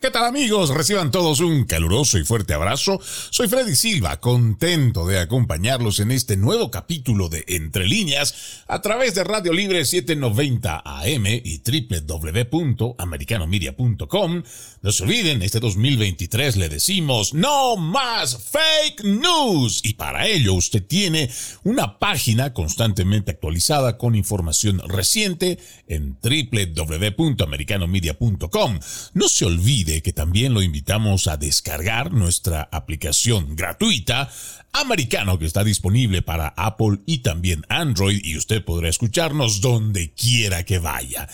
¿Qué tal amigos? Reciban todos un caluroso y fuerte abrazo. Soy Freddy Silva, contento de acompañarlos en este nuevo capítulo de Entre líneas a través de Radio Libre 790 AM y www.americanomedia.com. No se olviden, este 2023 le decimos no más fake news y para ello usted tiene una página constantemente actualizada con información reciente en www.americanomedia.com. No se olvide que también lo invitamos a descargar nuestra aplicación gratuita americano que está disponible para Apple y también Android y usted podrá escucharnos donde quiera que vaya.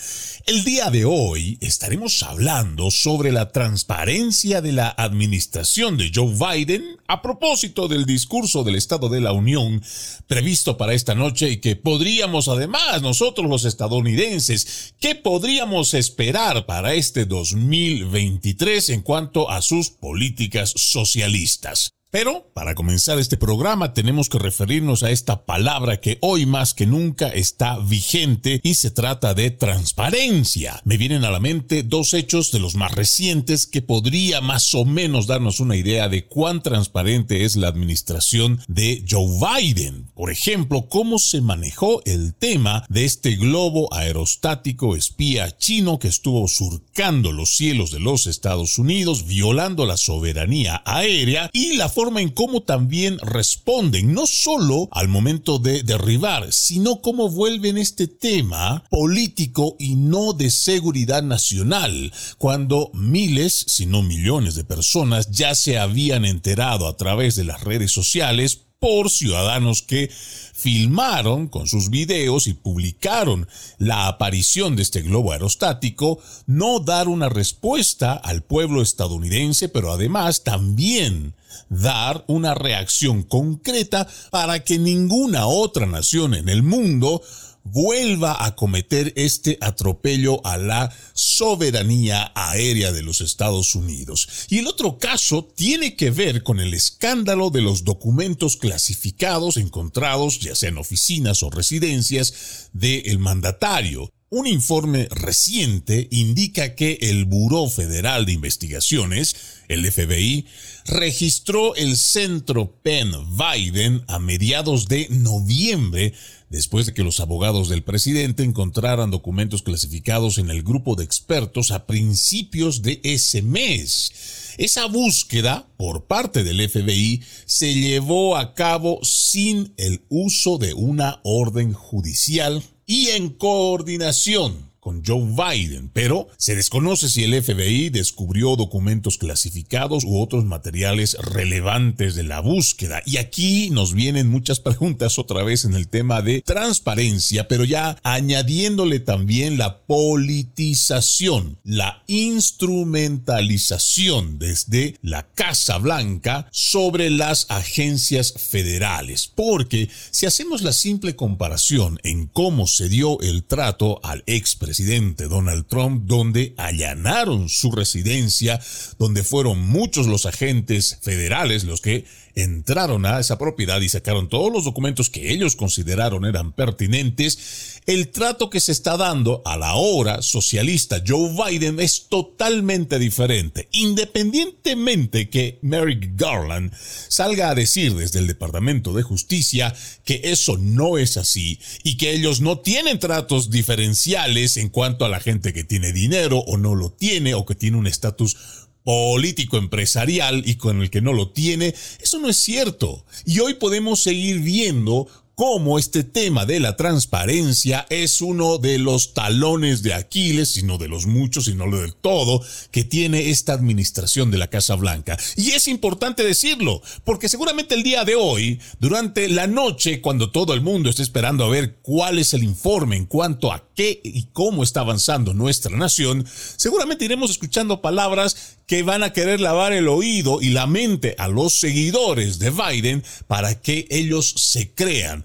El día de hoy estaremos hablando sobre la transparencia de la administración de Joe Biden a propósito del discurso del Estado de la Unión previsto para esta noche y que podríamos además nosotros los estadounidenses, ¿qué podríamos esperar para este 2023 en cuanto a sus políticas socialistas? Pero para comenzar este programa tenemos que referirnos a esta palabra que hoy más que nunca está vigente y se trata de transparencia. Me vienen a la mente dos hechos de los más recientes que podría más o menos darnos una idea de cuán transparente es la administración de Joe Biden. Por ejemplo, cómo se manejó el tema de este globo aerostático espía chino que estuvo surcando los cielos de los Estados Unidos, violando la soberanía aérea y la forma en cómo también responden, no solo al momento de derribar, sino cómo vuelven este tema político y no de seguridad nacional, cuando miles, si no millones de personas ya se habían enterado a través de las redes sociales por ciudadanos que filmaron con sus videos y publicaron la aparición de este globo aerostático, no dar una respuesta al pueblo estadounidense, pero además también dar una reacción concreta para que ninguna otra nación en el mundo vuelva a cometer este atropello a la soberanía aérea de los Estados Unidos. Y el otro caso tiene que ver con el escándalo de los documentos clasificados encontrados ya sea en oficinas o residencias del mandatario. Un informe reciente indica que el Buró Federal de Investigaciones, el FBI, registró el centro Penn Biden a mediados de noviembre después de que los abogados del presidente encontraran documentos clasificados en el grupo de expertos a principios de ese mes. Esa búsqueda por parte del FBI se llevó a cabo sin el uso de una orden judicial y en coordinación con Joe Biden, pero se desconoce si el FBI descubrió documentos clasificados u otros materiales relevantes de la búsqueda. Y aquí nos vienen muchas preguntas otra vez en el tema de transparencia, pero ya añadiéndole también la politización, la instrumentalización desde la Casa Blanca sobre las agencias federales. Porque si hacemos la simple comparación en cómo se dio el trato al expresidente, presidente Donald Trump, donde allanaron su residencia, donde fueron muchos los agentes federales los que entraron a esa propiedad y sacaron todos los documentos que ellos consideraron eran pertinentes, el trato que se está dando a la hora socialista Joe Biden es totalmente diferente, independientemente que Merrick Garland salga a decir desde el Departamento de Justicia que eso no es así y que ellos no tienen tratos diferenciales en cuanto a la gente que tiene dinero o no lo tiene o que tiene un estatus político empresarial y con el que no lo tiene, eso no es cierto. Y hoy podemos seguir viendo cómo este tema de la transparencia es uno de los talones de Aquiles, sino de los muchos, sino del todo, que tiene esta administración de la Casa Blanca. Y es importante decirlo, porque seguramente el día de hoy, durante la noche, cuando todo el mundo está esperando a ver cuál es el informe en cuanto a qué y cómo está avanzando nuestra nación, seguramente iremos escuchando palabras que van a querer lavar el oído y la mente a los seguidores de Biden para que ellos se crean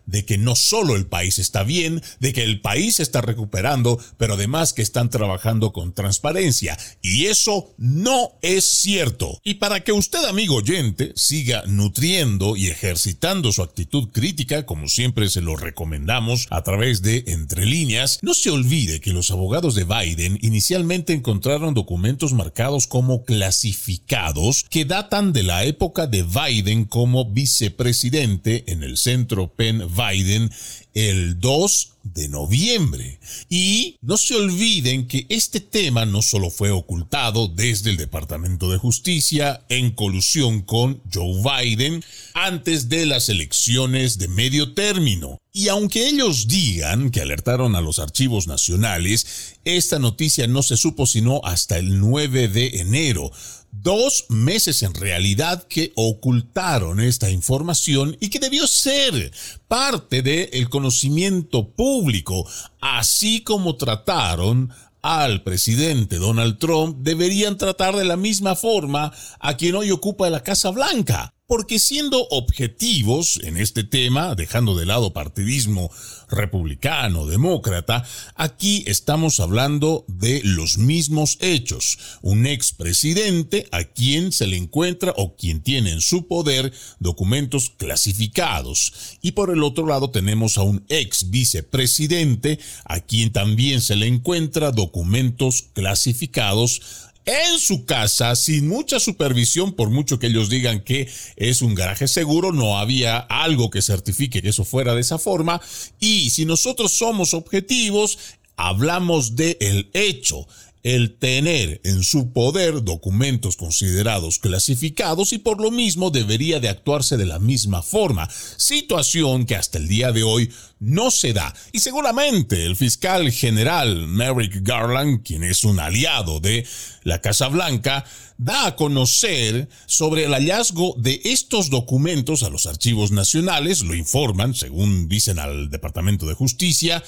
de que no solo el país está bien, de que el país está recuperando, pero además que están trabajando con transparencia. Y eso no es cierto. Y para que usted, amigo oyente, siga nutriendo y ejercitando su actitud crítica, como siempre se lo recomendamos a través de Entre líneas, no se olvide que los abogados de Biden inicialmente encontraron documentos marcados como clasificados que datan de la época de Biden como vicepresidente en el centro Penn Biden el 2 de noviembre. Y no se olviden que este tema no solo fue ocultado desde el Departamento de Justicia en colusión con Joe Biden antes de las elecciones de medio término. Y aunque ellos digan que alertaron a los archivos nacionales, esta noticia no se supo sino hasta el 9 de enero dos meses en realidad que ocultaron esta información y que debió ser parte del conocimiento público, así como trataron al presidente Donald Trump, deberían tratar de la misma forma a quien hoy ocupa la Casa Blanca porque siendo objetivos en este tema, dejando de lado partidismo republicano, demócrata, aquí estamos hablando de los mismos hechos. Un expresidente a quien se le encuentra o quien tiene en su poder documentos clasificados. Y por el otro lado tenemos a un ex vicepresidente a quien también se le encuentra documentos clasificados en su casa sin mucha supervisión, por mucho que ellos digan que es un garaje seguro, no había algo que certifique que eso fuera de esa forma. Y si nosotros somos objetivos, hablamos de hecho el tener en su poder documentos considerados clasificados y por lo mismo debería de actuarse de la misma forma, situación que hasta el día de hoy no se da. Y seguramente el fiscal general Merrick Garland, quien es un aliado de la Casa Blanca, da a conocer sobre el hallazgo de estos documentos a los archivos nacionales, lo informan, según dicen al Departamento de Justicia,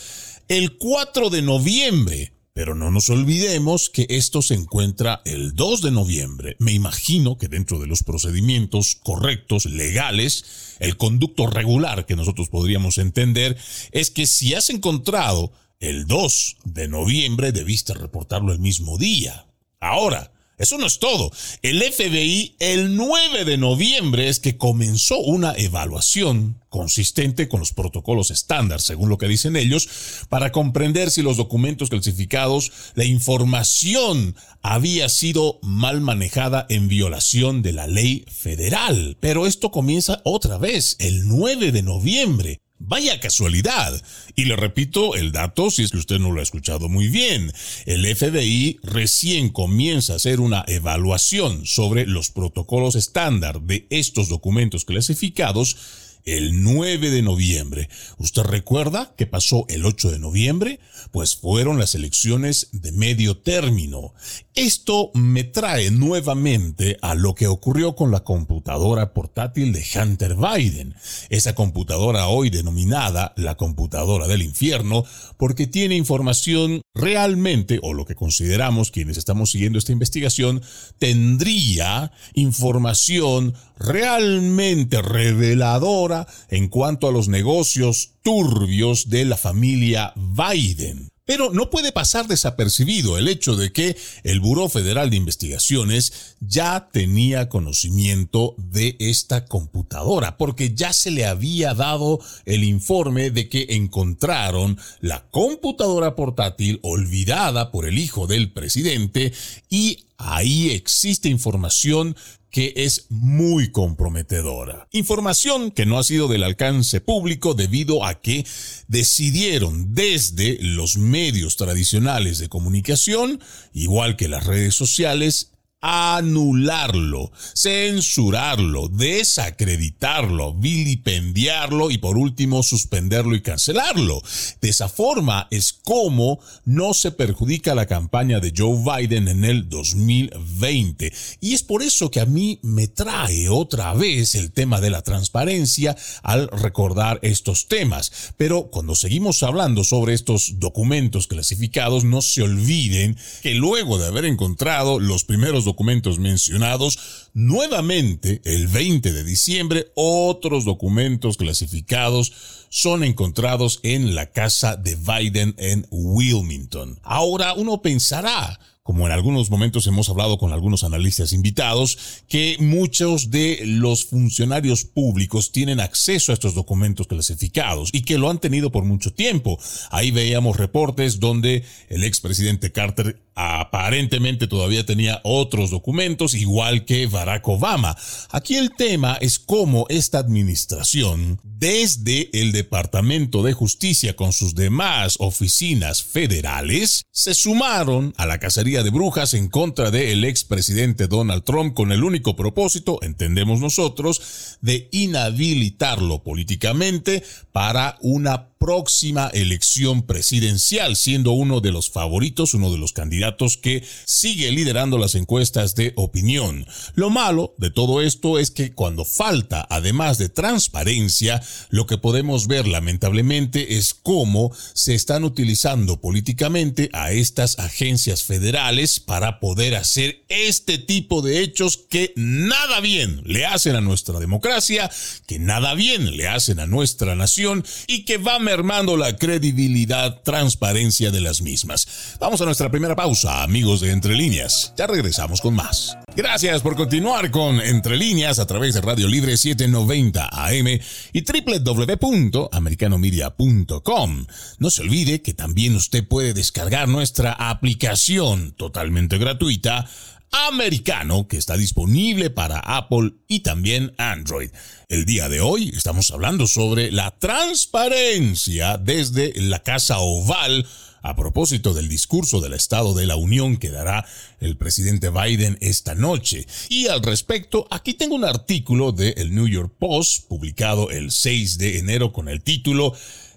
el 4 de noviembre pero no nos olvidemos que esto se encuentra el 2 de noviembre. Me imagino que dentro de los procedimientos correctos, legales, el conducto regular que nosotros podríamos entender es que si has encontrado el 2 de noviembre, debiste reportarlo el mismo día. Ahora, eso no es todo. El FBI el 9 de noviembre es que comenzó una evaluación consistente con los protocolos estándar, según lo que dicen ellos, para comprender si los documentos clasificados, la información había sido mal manejada en violación de la ley federal. Pero esto comienza otra vez el 9 de noviembre. Vaya casualidad. Y le repito el dato si es que usted no lo ha escuchado muy bien. El FBI recién comienza a hacer una evaluación sobre los protocolos estándar de estos documentos clasificados el 9 de noviembre. ¿Usted recuerda qué pasó el 8 de noviembre? Pues fueron las elecciones de medio término. Esto me trae nuevamente a lo que ocurrió con la computadora portátil de Hunter Biden. Esa computadora hoy denominada la computadora del infierno porque tiene información realmente, o lo que consideramos quienes estamos siguiendo esta investigación, tendría información realmente reveladora en cuanto a los negocios turbios de la familia Biden. Pero no puede pasar desapercibido el hecho de que el Buró Federal de Investigaciones ya tenía conocimiento de esta computadora, porque ya se le había dado el informe de que encontraron la computadora portátil olvidada por el hijo del presidente y ahí existe información que es muy comprometedora. Información que no ha sido del alcance público debido a que decidieron desde los medios tradicionales de comunicación, igual que las redes sociales, anularlo, censurarlo, desacreditarlo, vilipendiarlo y por último suspenderlo y cancelarlo. De esa forma es como no se perjudica la campaña de Joe Biden en el 2020. Y es por eso que a mí me trae otra vez el tema de la transparencia al recordar estos temas. Pero cuando seguimos hablando sobre estos documentos clasificados, no se olviden que luego de haber encontrado los primeros documentos documentos mencionados, nuevamente el 20 de diciembre otros documentos clasificados son encontrados en la casa de Biden en Wilmington. Ahora uno pensará, como en algunos momentos hemos hablado con algunos analistas invitados, que muchos de los funcionarios públicos tienen acceso a estos documentos clasificados y que lo han tenido por mucho tiempo. Ahí veíamos reportes donde el expresidente Carter aparentemente todavía tenía otros documentos, igual que Barack Obama. Aquí el tema es cómo esta administración, desde el Departamento de Justicia con sus demás oficinas federales, se sumaron a la cacería de brujas en contra del expresidente Donald Trump con el único propósito, entendemos nosotros, de inhabilitarlo políticamente para una próxima elección presidencial, siendo uno de los favoritos, uno de los candidatos que sigue liderando las encuestas de opinión. Lo malo de todo esto es que cuando falta, además de transparencia, lo que podemos ver lamentablemente es cómo se están utilizando políticamente a estas agencias federales para poder hacer este tipo de hechos que nada bien le hacen a nuestra democracia, que nada bien le hacen a nuestra nación y que va mermando la credibilidad, transparencia de las mismas. Vamos a nuestra primera pausa, amigos de Entre Líneas. Ya regresamos con más. Gracias por continuar con Entre Líneas a través de Radio Libre 790 AM y www.americanomedia.com. No se olvide que también usted puede descargar nuestra aplicación totalmente gratuita americano que está disponible para Apple y también Android. El día de hoy estamos hablando sobre la transparencia desde la Casa Oval a propósito del discurso del Estado de la Unión que dará el presidente Biden esta noche. Y al respecto, aquí tengo un artículo de el New York Post publicado el 6 de enero con el título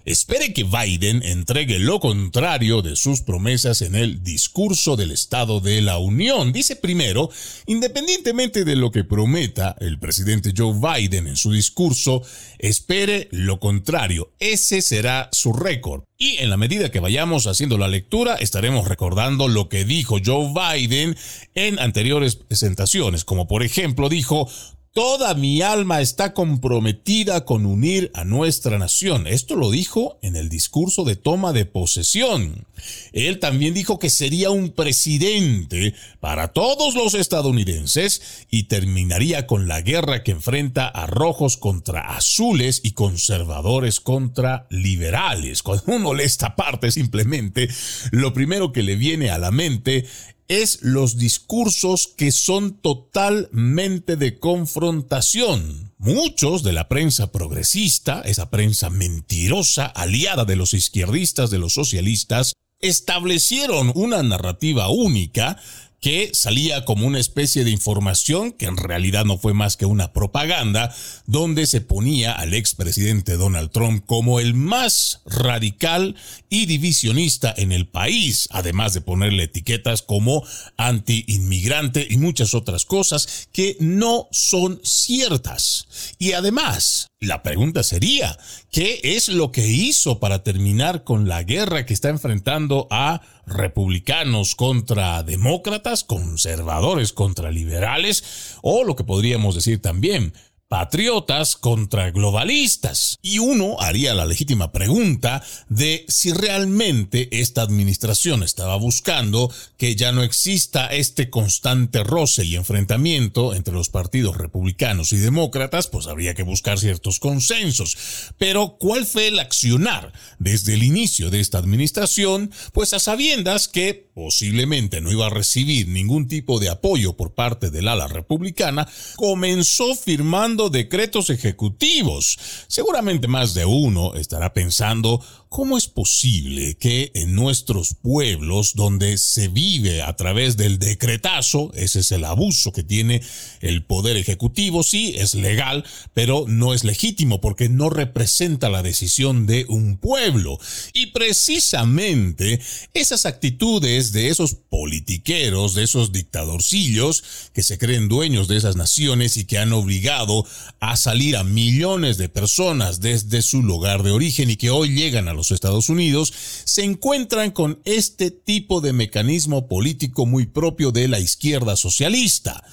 espere que Biden entregue lo contrario de sus promesas en el discurso del Estado de la Unión. Dice primero, independientemente de lo que prometa el presidente Joe Biden en su discurso, espere lo contrario. Ese será su récord. Y en la medida que vayamos haciendo la lectura, estaremos recordando lo que dijo Joe Biden en anteriores presentaciones, como por ejemplo dijo, Toda mi alma está comprometida con unir a nuestra nación. Esto lo dijo en el discurso de toma de posesión. Él también dijo que sería un presidente para todos los estadounidenses y terminaría con la guerra que enfrenta a rojos contra azules y conservadores contra liberales. Cuando uno lee esta parte simplemente, lo primero que le viene a la mente es los discursos que son totalmente de confrontación. Muchos de la prensa progresista, esa prensa mentirosa, aliada de los izquierdistas, de los socialistas, establecieron una narrativa única que salía como una especie de información que en realidad no fue más que una propaganda, donde se ponía al expresidente Donald Trump como el más radical y divisionista en el país, además de ponerle etiquetas como anti-inmigrante y muchas otras cosas que no son ciertas. Y además, la pregunta sería, ¿qué es lo que hizo para terminar con la guerra que está enfrentando a republicanos contra demócratas, conservadores contra liberales, o lo que podríamos decir también, patriotas contra globalistas. Y uno haría la legítima pregunta de si realmente esta administración estaba buscando que ya no exista este constante roce y enfrentamiento entre los partidos republicanos y demócratas, pues habría que buscar ciertos consensos. Pero ¿cuál fue el accionar desde el inicio de esta administración? Pues a sabiendas que posiblemente no iba a recibir ningún tipo de apoyo por parte del ala republicana, comenzó firmando decretos ejecutivos. Seguramente más de uno estará pensando ¿Cómo es posible que en nuestros pueblos, donde se vive a través del decretazo, ese es el abuso que tiene el poder ejecutivo, sí, es legal, pero no es legítimo porque no representa la decisión de un pueblo? Y precisamente esas actitudes de esos politiqueros, de esos dictadorcillos que se creen dueños de esas naciones y que han obligado a salir a millones de personas desde su lugar de origen y que hoy llegan a los Estados Unidos, se encuentran con este tipo de mecanismo político muy propio de la izquierda socialista.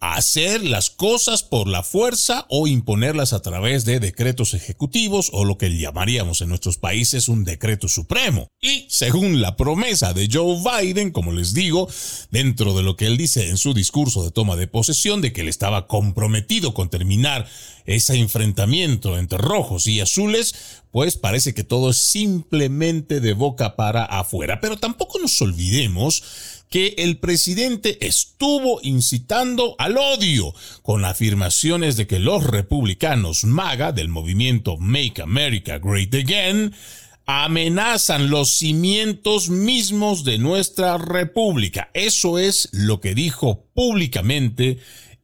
Hacer las cosas por la fuerza o imponerlas a través de decretos ejecutivos o lo que llamaríamos en nuestros países un decreto supremo. Y según la promesa de Joe Biden, como les digo, dentro de lo que él dice en su discurso de toma de posesión, de que él estaba comprometido con terminar ese enfrentamiento entre rojos y azules, pues parece que todo es simplemente de boca para afuera. Pero tampoco nos olvidemos que el presidente estuvo incitando al odio con afirmaciones de que los republicanos MAGA del movimiento Make America Great Again amenazan los cimientos mismos de nuestra república. Eso es lo que dijo públicamente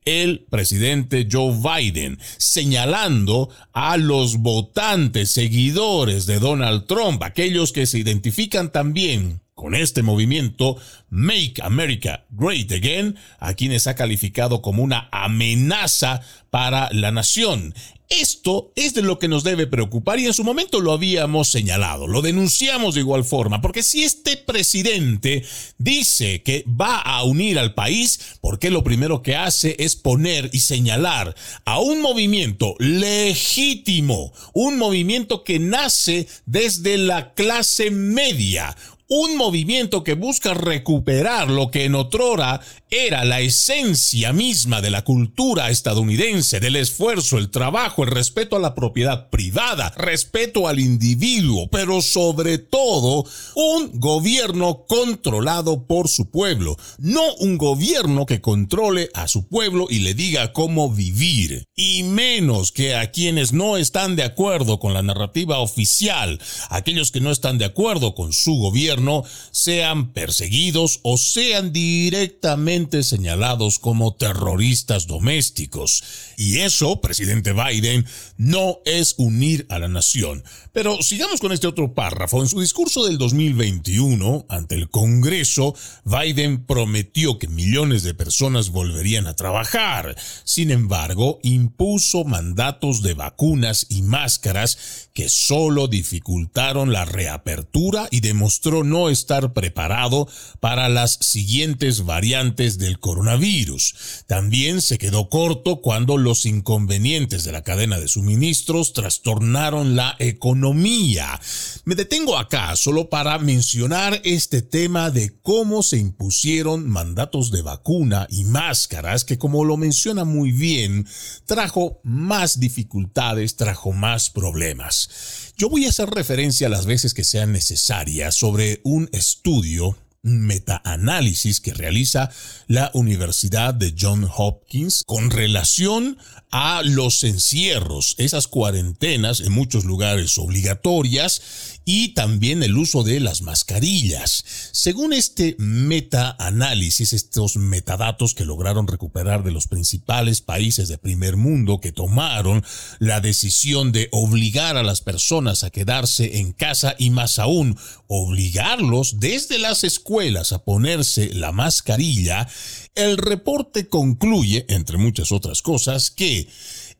el presidente Joe Biden, señalando a los votantes seguidores de Donald Trump, aquellos que se identifican también con este movimiento Make America Great Again, a quienes ha calificado como una amenaza para la nación. Esto es de lo que nos debe preocupar y en su momento lo habíamos señalado, lo denunciamos de igual forma, porque si este presidente dice que va a unir al país, ¿por qué lo primero que hace es poner y señalar a un movimiento legítimo, un movimiento que nace desde la clase media, un movimiento que busca recuperar lo que en otrora era la esencia misma de la cultura estadounidense, del esfuerzo, el trabajo, el respeto a la propiedad privada, respeto al individuo, pero sobre todo un gobierno controlado por su pueblo, no un gobierno que controle a su pueblo y le diga cómo vivir, y menos que a quienes no están de acuerdo con la narrativa oficial, aquellos que no están de acuerdo con su gobierno, no sean perseguidos o sean directamente señalados como terroristas domésticos. Y eso, presidente Biden, no es unir a la nación. Pero sigamos con este otro párrafo. En su discurso del 2021 ante el Congreso, Biden prometió que millones de personas volverían a trabajar. Sin embargo, impuso mandatos de vacunas y máscaras que solo dificultaron la reapertura y demostró no estar preparado para las siguientes variantes del coronavirus. También se quedó corto cuando los inconvenientes de la cadena de suministros trastornaron la economía. Me detengo acá solo para mencionar este tema de cómo se impusieron mandatos de vacuna y máscaras que como lo menciona muy bien, trajo más dificultades, trajo más problemas. Yo voy a hacer referencia a las veces que sean necesarias sobre un estudio metaanálisis que realiza la Universidad de John Hopkins con relación a los encierros, esas cuarentenas en muchos lugares obligatorias y también el uso de las mascarillas. Según este metaanálisis, estos metadatos que lograron recuperar de los principales países de primer mundo que tomaron la decisión de obligar a las personas a quedarse en casa y más aún obligarlos desde las escuelas a ponerse la mascarilla, el reporte concluye, entre muchas otras cosas, que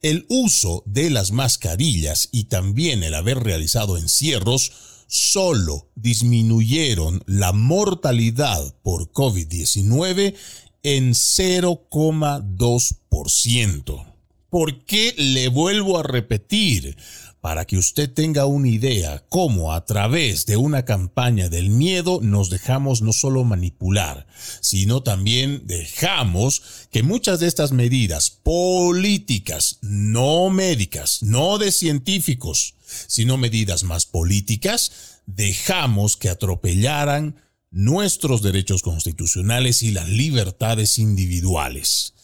el uso de las mascarillas y también el haber realizado encierros solo disminuyeron la mortalidad por COVID-19 en 0,2%. ¿Por qué le vuelvo a repetir? Para que usted tenga una idea cómo a través de una campaña del miedo nos dejamos no solo manipular, sino también dejamos que muchas de estas medidas políticas, no médicas, no de científicos, sino medidas más políticas, dejamos que atropellaran nuestros derechos constitucionales y las libertades individuales.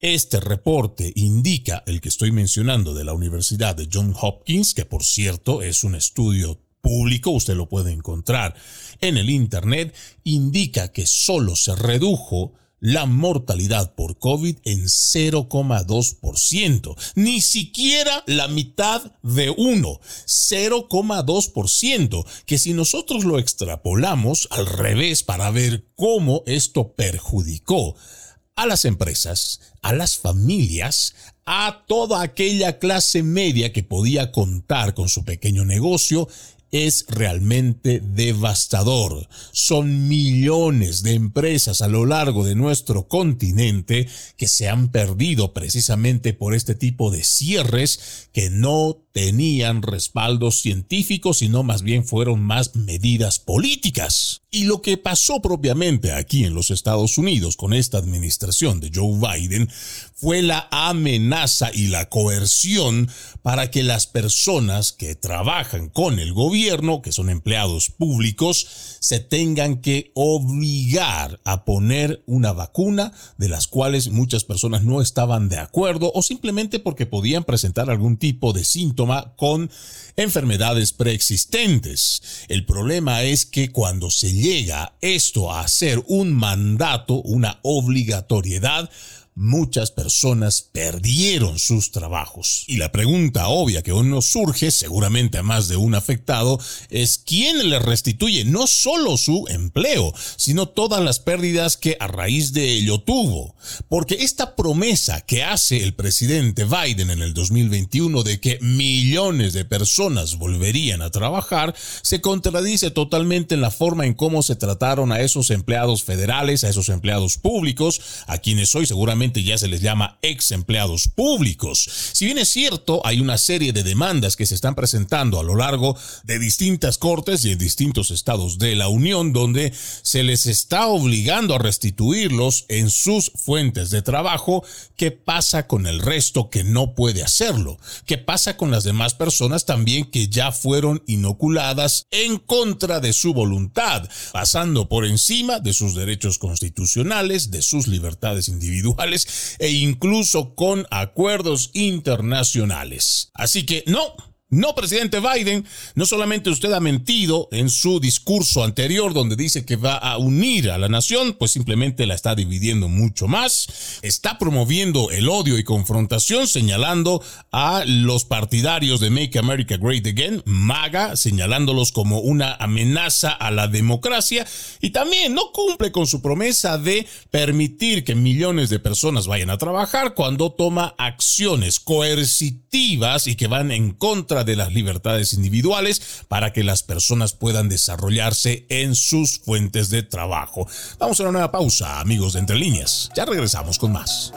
Este reporte indica el que estoy mencionando de la Universidad de John Hopkins, que por cierto es un estudio público, usted lo puede encontrar en el Internet, indica que solo se redujo la mortalidad por COVID en 0,2%. Ni siquiera la mitad de uno, 0,2%. Que si nosotros lo extrapolamos al revés para ver cómo esto perjudicó a las empresas, a las familias, a toda aquella clase media que podía contar con su pequeño negocio, es realmente devastador. Son millones de empresas a lo largo de nuestro continente que se han perdido precisamente por este tipo de cierres que no tenían respaldos científicos, sino más bien fueron más medidas políticas. Y lo que pasó propiamente aquí en los Estados Unidos con esta administración de Joe Biden fue la amenaza y la coerción para que las personas que trabajan con el gobierno, que son empleados públicos, se tengan que obligar a poner una vacuna de las cuales muchas personas no estaban de acuerdo o simplemente porque podían presentar algún tipo de síntoma con enfermedades preexistentes. El problema es que cuando se llega esto a ser un mandato, una obligatoriedad, muchas personas perdieron sus trabajos. Y la pregunta obvia que uno surge, seguramente a más de un afectado, es quién le restituye no solo su empleo, sino todas las pérdidas que a raíz de ello tuvo. Porque esta promesa que hace el presidente Biden en el 2021 de que millones de personas volverían a trabajar, se contradice totalmente en la forma en cómo se trataron a esos empleados federales, a esos empleados públicos, a quienes hoy seguramente ya se les llama ex empleados públicos. Si bien es cierto, hay una serie de demandas que se están presentando a lo largo de distintas cortes y en distintos estados de la Unión donde se les está obligando a restituirlos en sus fuentes de trabajo, ¿qué pasa con el resto que no puede hacerlo? ¿Qué pasa con las demás personas también que ya fueron inoculadas en contra de su voluntad, pasando por encima de sus derechos constitucionales, de sus libertades individuales? E incluso con acuerdos internacionales. Así que no, no, presidente Biden, no solamente usted ha mentido en su discurso anterior donde dice que va a unir a la nación, pues simplemente la está dividiendo mucho más, está promoviendo el odio y confrontación señalando a los partidarios de Make America Great Again, MAGA, señalándolos como una amenaza a la democracia. Y también no cumple con su promesa de permitir que millones de personas vayan a trabajar cuando toma acciones coercitivas y que van en contra de las libertades individuales para que las personas puedan desarrollarse en sus fuentes de trabajo. Vamos a una nueva pausa, amigos de Entre Líneas. Ya regresamos con más.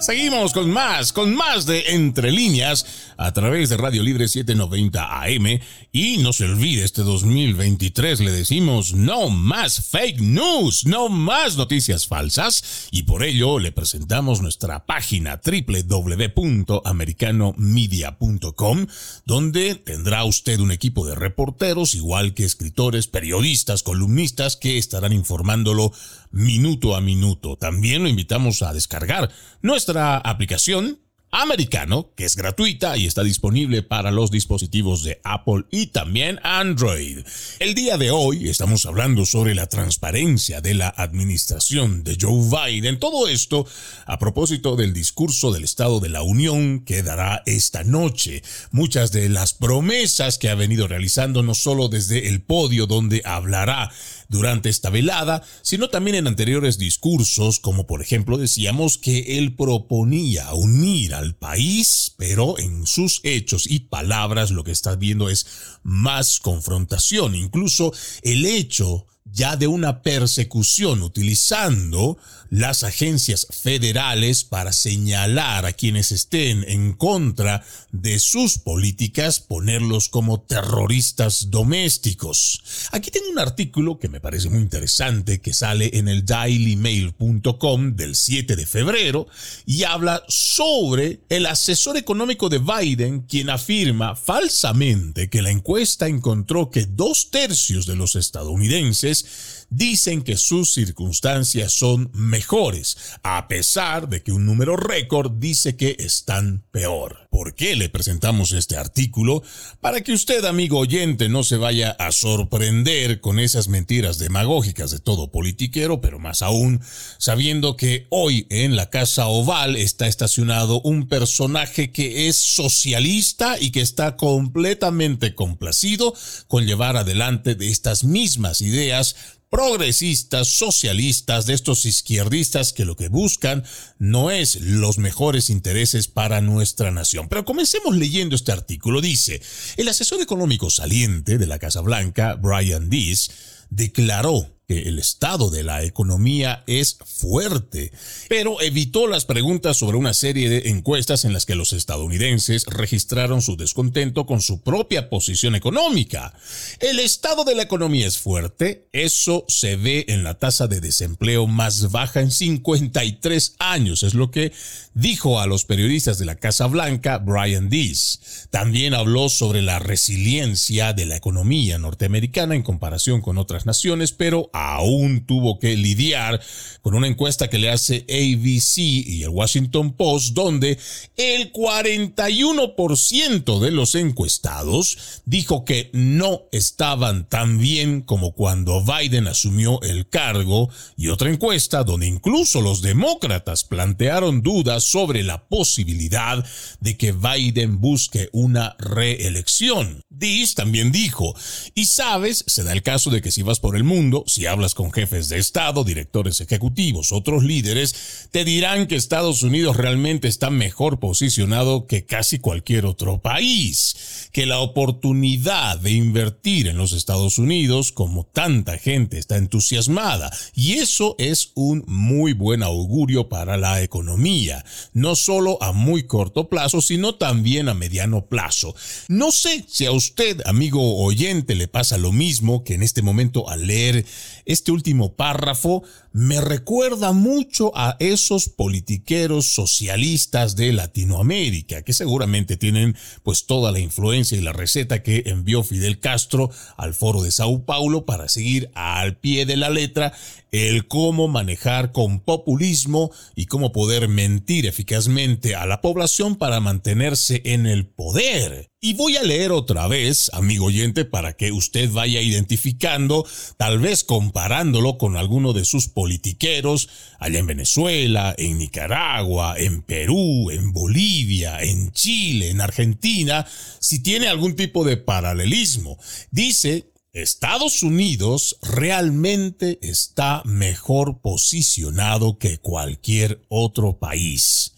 Seguimos con más, con más de Entre Líneas a través de Radio Libre 790 AM y no se olvide, este 2023 le decimos no más fake news, no más noticias falsas. Y por ello le presentamos nuestra página www.americanomedia.com donde tendrá usted un equipo de reporteros igual que escritores, periodistas, columnistas que estarán informándolo minuto a minuto. También lo invitamos a descargar nuestra aplicación americano, que es gratuita y está disponible para los dispositivos de Apple y también Android. El día de hoy estamos hablando sobre la transparencia de la administración de Joe Biden. Todo esto a propósito del discurso del Estado de la Unión que dará esta noche. Muchas de las promesas que ha venido realizando no solo desde el podio donde hablará durante esta velada, sino también en anteriores discursos, como por ejemplo decíamos que él proponía unir al país, pero en sus hechos y palabras lo que está viendo es más confrontación. Incluso el hecho ya de una persecución utilizando las agencias federales para señalar a quienes estén en contra de sus políticas, ponerlos como terroristas domésticos. Aquí tengo un artículo que me parece muy interesante que sale en el dailymail.com del 7 de febrero y habla sobre el asesor económico de Biden quien afirma falsamente que la encuesta encontró que dos tercios de los estadounidenses just dicen que sus circunstancias son mejores, a pesar de que un número récord dice que están peor. ¿Por qué le presentamos este artículo? Para que usted, amigo oyente, no se vaya a sorprender con esas mentiras demagógicas de todo politiquero, pero más aún sabiendo que hoy en la Casa Oval está estacionado un personaje que es socialista y que está completamente complacido con llevar adelante de estas mismas ideas progresistas, socialistas, de estos izquierdistas que lo que buscan no es los mejores intereses para nuestra nación. Pero comencemos leyendo este artículo. Dice, el asesor económico saliente de la Casa Blanca, Brian Dees, declaró que el estado de la economía es fuerte, pero evitó las preguntas sobre una serie de encuestas en las que los estadounidenses registraron su descontento con su propia posición económica. El estado de la economía es fuerte, eso se ve en la tasa de desempleo más baja en 53 años, es lo que dijo a los periodistas de la Casa Blanca Brian Dees. También habló sobre la resiliencia de la economía norteamericana en comparación con otras naciones, pero aún tuvo que lidiar con una encuesta que le hace ABC y el Washington Post, donde el 41% de los encuestados dijo que no estaban tan bien como cuando Biden asumió el cargo, y otra encuesta donde incluso los demócratas plantearon dudas sobre la posibilidad de que Biden busque una reelección. Diz también dijo, y sabes, se da el caso de que si vas por el mundo, si hablas con jefes de Estado, directores ejecutivos, otros líderes, te dirán que Estados Unidos realmente está mejor posicionado que casi cualquier otro país, que la oportunidad de invertir en los Estados Unidos, como tanta gente está entusiasmada, y eso es un muy buen augurio para la economía, no solo a muy corto plazo, sino también a mediano plazo. No sé si a usted, amigo oyente, le pasa lo mismo que en este momento al leer este último párrafo me recuerda mucho a esos politiqueros socialistas de Latinoamérica, que seguramente tienen pues toda la influencia y la receta que envió Fidel Castro al foro de Sao Paulo para seguir al pie de la letra el cómo manejar con populismo y cómo poder mentir eficazmente a la población para mantenerse en el poder. Y voy a leer otra vez, amigo oyente, para que usted vaya identificando, tal vez comparándolo con alguno de sus politiqueros allá en Venezuela, en Nicaragua, en Perú, en Bolivia, en Chile, en Argentina, si tiene algún tipo de paralelismo. Dice Estados Unidos realmente está mejor posicionado que cualquier otro país.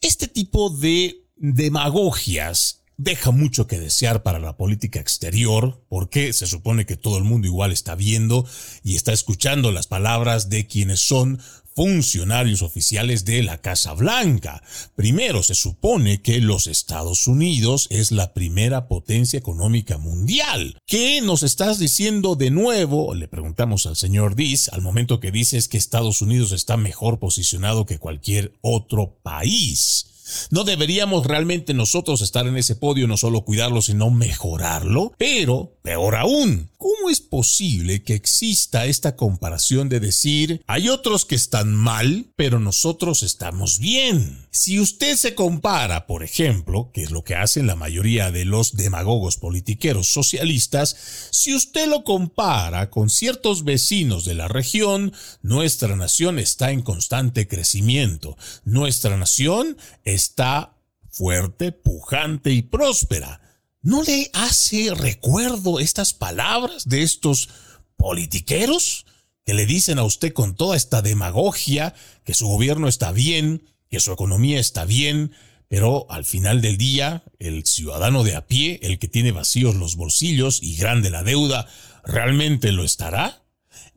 Este tipo de demagogias deja mucho que desear para la política exterior, porque se supone que todo el mundo igual está viendo y está escuchando las palabras de quienes son funcionarios oficiales de la Casa Blanca. Primero, se supone que los Estados Unidos es la primera potencia económica mundial. ¿Qué nos estás diciendo de nuevo? Le preguntamos al señor Diz al momento que dices que Estados Unidos está mejor posicionado que cualquier otro país. ¿No deberíamos realmente nosotros estar en ese podio, no solo cuidarlo, sino mejorarlo? Pero, peor aún, ¿cómo es posible que exista esta comparación de decir, hay otros que están mal, pero nosotros estamos bien? Si usted se compara, por ejemplo, que es lo que hacen la mayoría de los demagogos politiqueros socialistas, si usted lo compara con ciertos vecinos de la región, nuestra nación está en constante crecimiento. Nuestra nación está fuerte, pujante y próspera. ¿No le hace recuerdo estas palabras de estos politiqueros que le dicen a usted con toda esta demagogia que su gobierno está bien, que su economía está bien, pero al final del día, el ciudadano de a pie, el que tiene vacíos los bolsillos y grande la deuda, ¿realmente lo estará?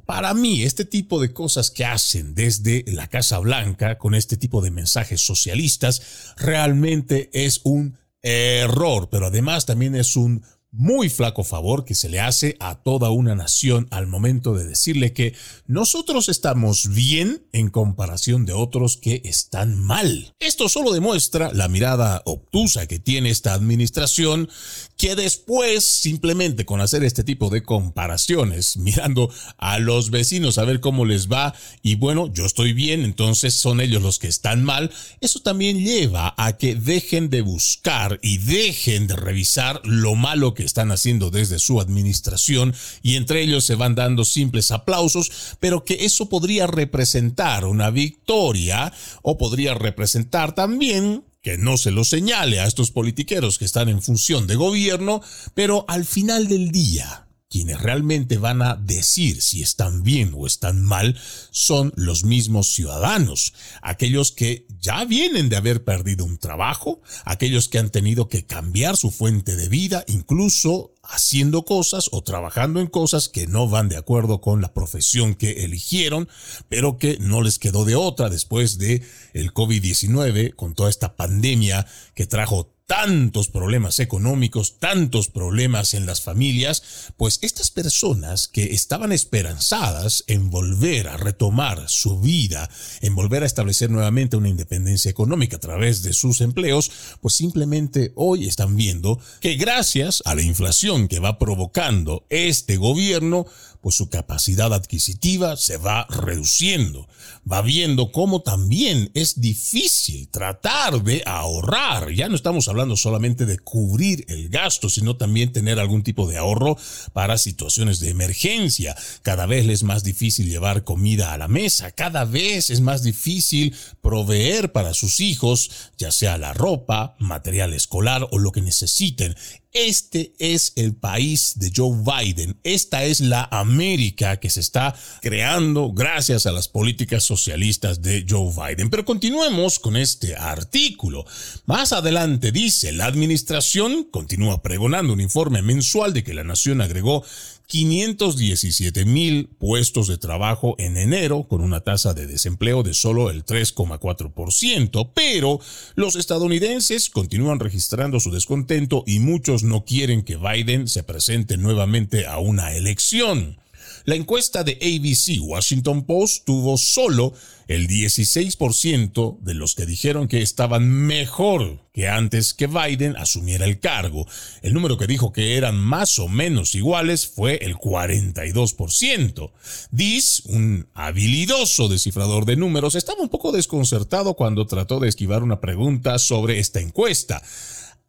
Para mí, este tipo de cosas que hacen desde la Casa Blanca con este tipo de mensajes socialistas realmente es un error, pero además también es un muy flaco favor que se le hace a toda una nación al momento de decirle que nosotros estamos bien en comparación de otros que están mal. Esto solo demuestra la mirada obtusa que tiene esta administración que después simplemente con hacer este tipo de comparaciones, mirando a los vecinos a ver cómo les va y bueno, yo estoy bien, entonces son ellos los que están mal, eso también lleva a que dejen de buscar y dejen de revisar lo malo que están haciendo desde su administración y entre ellos se van dando simples aplausos, pero que eso podría representar una victoria o podría representar también que no se lo señale a estos politiqueros que están en función de gobierno, pero al final del día, quienes realmente van a decir si están bien o están mal son los mismos ciudadanos, aquellos que ya vienen de haber perdido un trabajo, aquellos que han tenido que cambiar su fuente de vida, incluso haciendo cosas o trabajando en cosas que no van de acuerdo con la profesión que eligieron, pero que no les quedó de otra después de el COVID-19 con toda esta pandemia que trajo tantos problemas económicos, tantos problemas en las familias, pues estas personas que estaban esperanzadas en volver a retomar su vida, en volver a establecer nuevamente una independencia económica a través de sus empleos, pues simplemente hoy están viendo que gracias a la inflación que va provocando este gobierno, pues su capacidad adquisitiva se va reduciendo. Va viendo cómo también es difícil tratar de ahorrar. Ya no estamos hablando solamente de cubrir el gasto, sino también tener algún tipo de ahorro para situaciones de emergencia. Cada vez es más difícil llevar comida a la mesa. Cada vez es más difícil proveer para sus hijos, ya sea la ropa, material escolar o lo que necesiten. Este es el país de Joe Biden. Esta es la América que se está creando gracias a las políticas socialistas de Joe Biden. Pero continuemos con este artículo. Más adelante dice, la administración continúa pregonando un informe mensual de que la nación agregó 517 mil puestos de trabajo en enero con una tasa de desempleo de solo el 3,4%, pero los estadounidenses continúan registrando su descontento y muchos no quieren que Biden se presente nuevamente a una elección. La encuesta de ABC Washington Post tuvo solo el 16% de los que dijeron que estaban mejor que antes que Biden asumiera el cargo. El número que dijo que eran más o menos iguales fue el 42%. Diz, un habilidoso descifrador de números, estaba un poco desconcertado cuando trató de esquivar una pregunta sobre esta encuesta.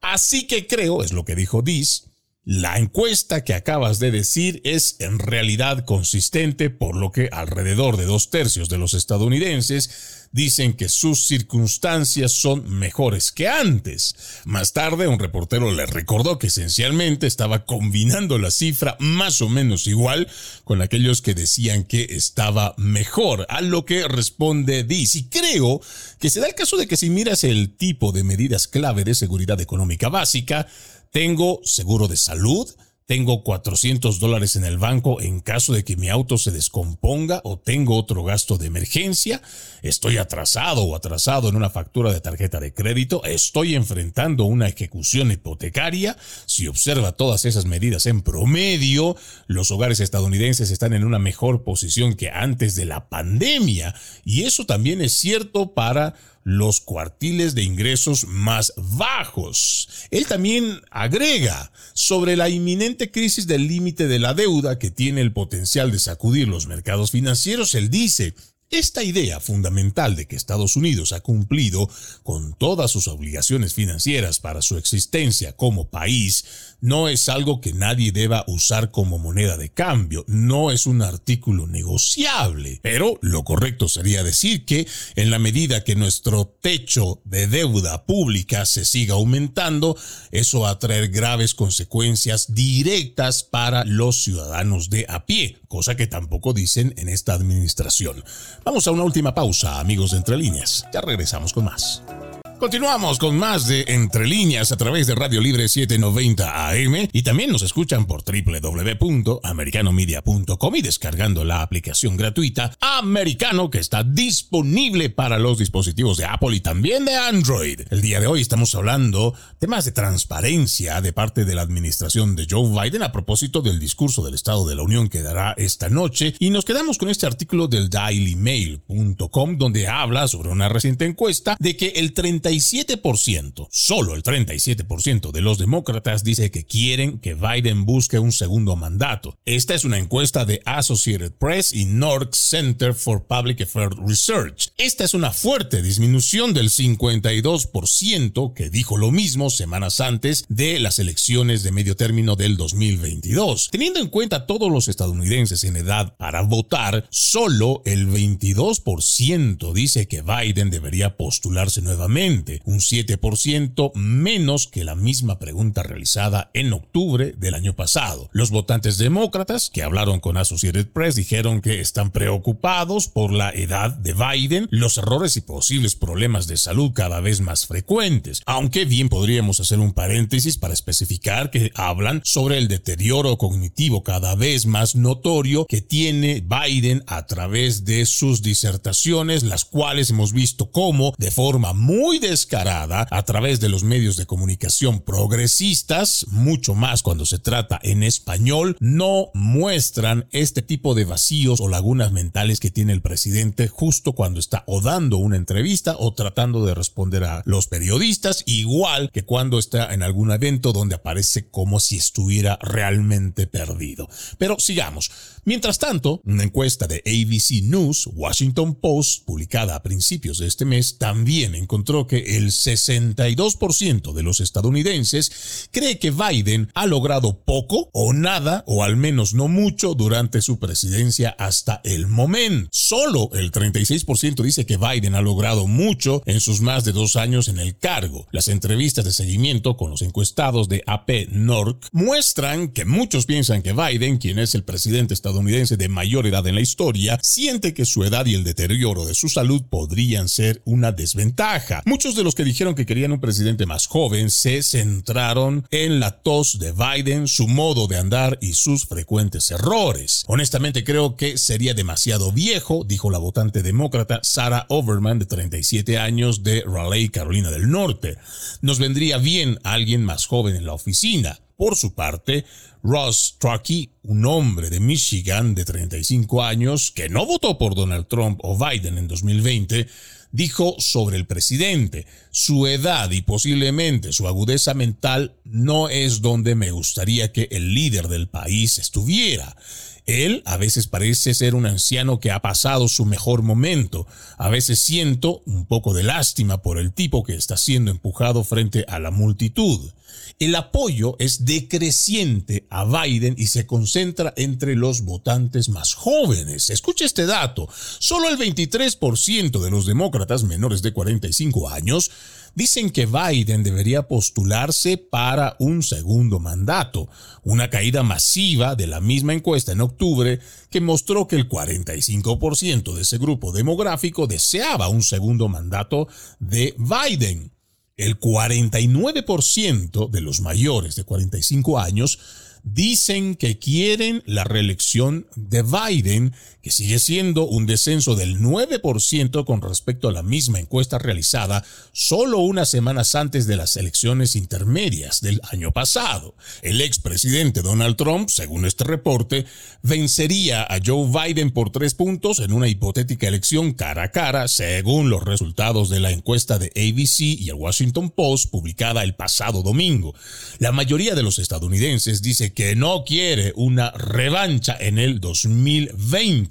Así que creo, es lo que dijo Diz, la encuesta que acabas de decir es en realidad consistente, por lo que alrededor de dos tercios de los estadounidenses dicen que sus circunstancias son mejores que antes. Más tarde, un reportero le recordó que esencialmente estaba combinando la cifra más o menos igual con aquellos que decían que estaba mejor, a lo que responde Diz. Y creo que se da el caso de que si miras el tipo de medidas clave de seguridad económica básica, tengo seguro de salud, tengo 400 dólares en el banco en caso de que mi auto se descomponga o tengo otro gasto de emergencia, estoy atrasado o atrasado en una factura de tarjeta de crédito, estoy enfrentando una ejecución hipotecaria. Si observa todas esas medidas en promedio, los hogares estadounidenses están en una mejor posición que antes de la pandemia y eso también es cierto para los cuartiles de ingresos más bajos. Él también agrega sobre la inminente crisis del límite de la deuda que tiene el potencial de sacudir los mercados financieros. Él dice, esta idea fundamental de que Estados Unidos ha cumplido con todas sus obligaciones financieras para su existencia como país no es algo que nadie deba usar como moneda de cambio, no es un artículo negociable. Pero lo correcto sería decir que en la medida que nuestro techo de deuda pública se siga aumentando, eso va a traer graves consecuencias directas para los ciudadanos de a pie, cosa que tampoco dicen en esta administración. Vamos a una última pausa, amigos de Entre Líneas. Ya regresamos con más. Continuamos con más de Entre Líneas a través de Radio Libre 790 AM y también nos escuchan por www.americanomedia.com y descargando la aplicación gratuita Americano que está disponible para los dispositivos de Apple y también de Android. El día de hoy estamos hablando temas de transparencia de parte de la administración de Joe Biden a propósito del discurso del Estado de la Unión que dará esta noche y nos quedamos con este artículo del dailymail.com donde habla sobre una reciente encuesta de que el 30 37%, solo el 37% de los demócratas dice que quieren que Biden busque un segundo mandato. Esta es una encuesta de Associated Press y North Center for Public Affairs Research. Esta es una fuerte disminución del 52% que dijo lo mismo semanas antes de las elecciones de medio término del 2022. Teniendo en cuenta todos los estadounidenses en edad para votar, solo el 22% dice que Biden debería postularse nuevamente presidente, un 7% menos que la misma pregunta realizada en octubre del año pasado. Los votantes demócratas que hablaron con Associated Press dijeron que están preocupados por la edad de Biden, los errores y posibles problemas de salud cada vez más frecuentes, aunque bien podríamos hacer un paréntesis para especificar que hablan sobre el deterioro cognitivo cada vez más notorio que tiene Biden a través de sus disertaciones, las cuales hemos visto cómo, de forma muy descarada, a través de los medios de comunicación progresistas, mucho más cuando se trata en español, no muestran este tipo de vacíos o lagunas mentales que tiene el presidente justo cuando está o dando una entrevista o tratando de responder a los periodistas, igual que cuando está en algún evento donde aparece como si estuviera realmente perdido. Pero sigamos. Mientras tanto, una encuesta de ABC News, Washington Post, publicada a principios de este mes, también encontró que el 62% de los estadounidenses cree que Biden ha logrado poco o nada, o al menos no mucho, durante su presidencia hasta el momento. Solo el 36% dice que Biden ha logrado mucho en sus más de dos años en el cargo. Las entrevistas de seguimiento con los encuestados de AP North muestran que muchos piensan que Biden, quien es el presidente estadounidense, de mayor edad en la historia siente que su edad y el deterioro de su salud podrían ser una desventaja. De los que dijeron que querían un presidente más joven se centraron en la tos de Biden, su modo de andar y sus frecuentes errores. Honestamente creo que sería demasiado viejo, dijo la votante demócrata Sarah Overman de 37 años de Raleigh, Carolina del Norte. Nos vendría bien alguien más joven en la oficina. Por su parte, Ross Truckee, un hombre de Michigan de 35 años que no votó por Donald Trump o Biden en 2020, dijo sobre el presidente, su edad y posiblemente su agudeza mental no es donde me gustaría que el líder del país estuviera. Él a veces parece ser un anciano que ha pasado su mejor momento. A veces siento un poco de lástima por el tipo que está siendo empujado frente a la multitud. El apoyo es decreciente a Biden y se concentra entre los votantes más jóvenes. Escuche este dato. Solo el 23% de los demócratas menores de 45 años dicen que Biden debería postularse para un segundo mandato, una caída masiva de la misma encuesta en octubre que mostró que el 45% de ese grupo demográfico deseaba un segundo mandato de Biden. El 49% de los mayores de 45 años dicen que quieren la reelección de Biden, que sigue siendo un descenso del 9% con respecto a la misma encuesta realizada solo unas semanas antes de las elecciones intermedias del año pasado. El expresidente Donald Trump, según este reporte, vencería a Joe Biden por tres puntos en una hipotética elección cara a cara, según los resultados de la encuesta de ABC y el Washington Post publicada el pasado domingo. La mayoría de los estadounidenses dice que no quiere una revancha en el 2020.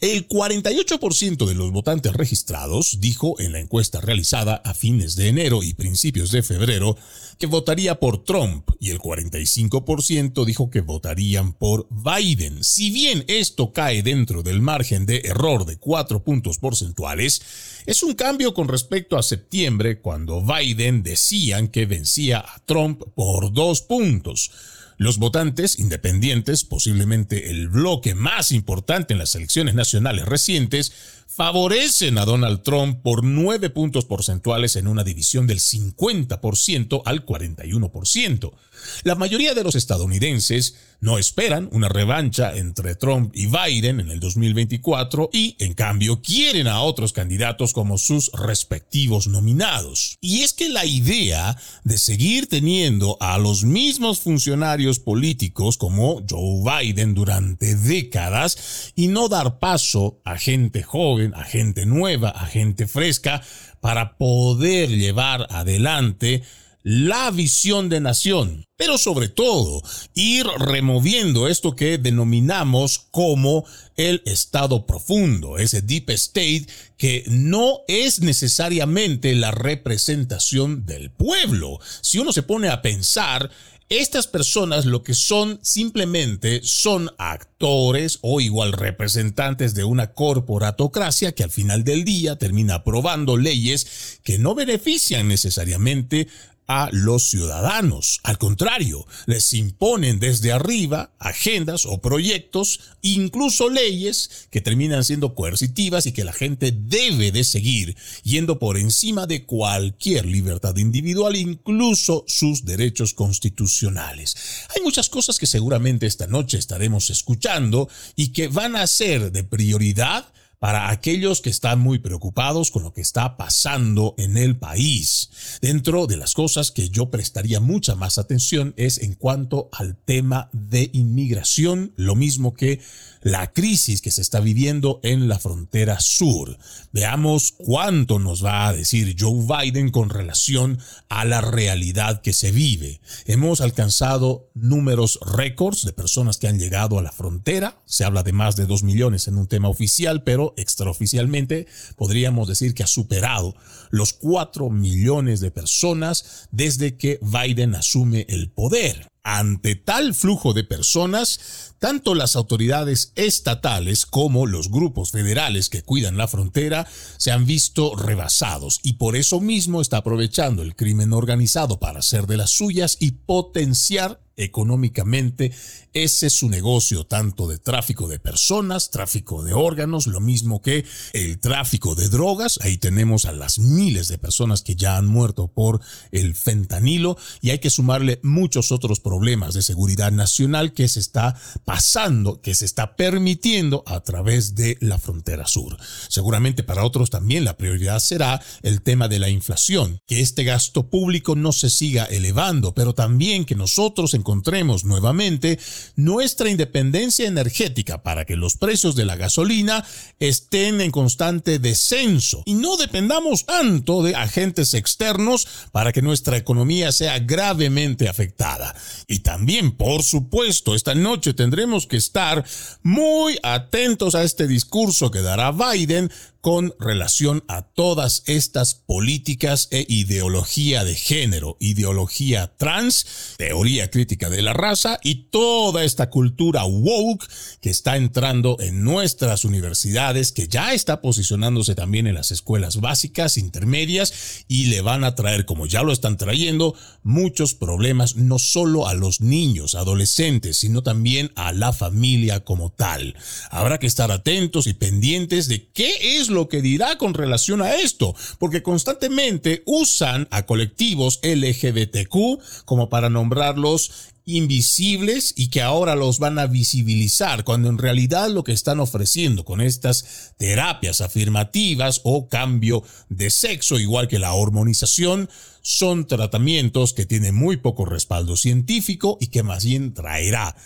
El 48% de los votantes registrados dijo en la encuesta realizada a fines de enero y principios de febrero que votaría por Trump y el 45% dijo que votarían por Biden. Si bien esto cae dentro del margen de error de 4 puntos porcentuales, es un cambio con respecto a septiembre cuando Biden decían que vencía a Trump por 2 puntos. Los votantes independientes, posiblemente el bloque más importante en las elecciones nacionales recientes, favorecen a Donald Trump por nueve puntos porcentuales en una división del 50% al 41%. La mayoría de los estadounidenses no esperan una revancha entre Trump y Biden en el 2024 y, en cambio, quieren a otros candidatos como sus respectivos nominados. Y es que la idea de seguir teniendo a los mismos funcionarios políticos como Joe Biden durante décadas y no dar paso a gente joven, a gente nueva, a gente fresca, para poder llevar adelante la visión de nación, pero sobre todo ir removiendo esto que denominamos como el estado profundo, ese deep state que no es necesariamente la representación del pueblo. Si uno se pone a pensar, Estas personas lo que son simplemente son actores o igual representantes de una corporatocracia que al final del día termina aprobando leyes que no benefician necesariamente a los ciudadanos. Al contrario, les imponen desde arriba agendas o proyectos, incluso leyes que terminan siendo coercitivas y que la gente debe de seguir, yendo por encima de cualquier libertad individual, incluso sus derechos constitucionales. Hay muchas cosas que seguramente esta noche estaremos escuchando y que van a ser de prioridad para aquellos que están muy preocupados con lo que está pasando en el país. Dentro de las cosas que yo prestaría mucha más atención es en cuanto al tema de inmigración, lo mismo que la crisis que se está viviendo en la frontera sur. Veamos cuánto nos va a decir Joe Biden con relación a la realidad que se vive. Hemos alcanzado números récords de personas que han llegado a la frontera. Se habla de más de dos millones en un tema oficial, pero extraoficialmente podríamos decir que ha superado los cuatro millones de personas desde que Biden asume el poder. Ante tal flujo de personas, tanto las autoridades estatales como los grupos federales que cuidan la frontera se han visto rebasados y por eso mismo está aprovechando el crimen organizado para hacer de las suyas y potenciar económicamente. Ese es su negocio, tanto de tráfico de personas, tráfico de órganos, lo mismo que el tráfico de drogas. Ahí tenemos a las miles de personas que ya han muerto por el fentanilo y hay que sumarle muchos otros problemas de seguridad nacional que se está pasando, que se está permitiendo a través de la frontera sur. Seguramente para otros también la prioridad será el tema de la inflación, que este gasto público no se siga elevando, pero también que nosotros en encontremos nuevamente nuestra independencia energética para que los precios de la gasolina estén en constante descenso y no dependamos tanto de agentes externos para que nuestra economía sea gravemente afectada. Y también, por supuesto, esta noche tendremos que estar muy atentos a este discurso que dará Biden con relación a todas estas políticas e ideología de género, ideología trans, teoría crítica de la raza y toda esta cultura woke que está entrando en nuestras universidades, que ya está posicionándose también en las escuelas básicas, intermedias y le van a traer, como ya lo están trayendo, muchos problemas no solo a los niños, adolescentes, sino también a la familia como tal. Habrá que estar atentos y pendientes de qué es lo que dirá con relación a esto, porque constantemente usan a colectivos LGBTQ como para nombrarlos invisibles y que ahora los van a visibilizar, cuando en realidad lo que están ofreciendo con estas terapias afirmativas o cambio de sexo, igual que la hormonización, son tratamientos que tienen muy poco respaldo científico y que más bien traerá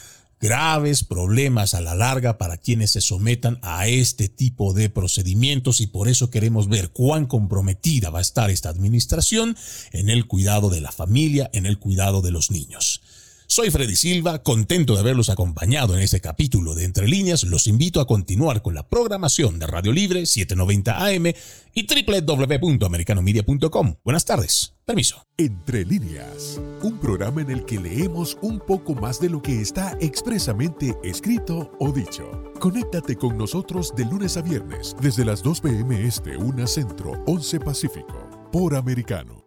graves problemas a la larga para quienes se sometan a este tipo de procedimientos y por eso queremos ver cuán comprometida va a estar esta administración en el cuidado de la familia, en el cuidado de los niños. Soy Freddy Silva, contento de haberlos acompañado en este capítulo de Entre Líneas. Los invito a continuar con la programación de Radio Libre 790 AM y www.americanomedia.com. Buenas tardes. Permiso. Entre líneas, un programa en el que leemos un poco más de lo que está expresamente escrito o dicho. Conéctate con nosotros de lunes a viernes desde las 2 p.m. Este, 1 Centro, 11 Pacífico, por Americano.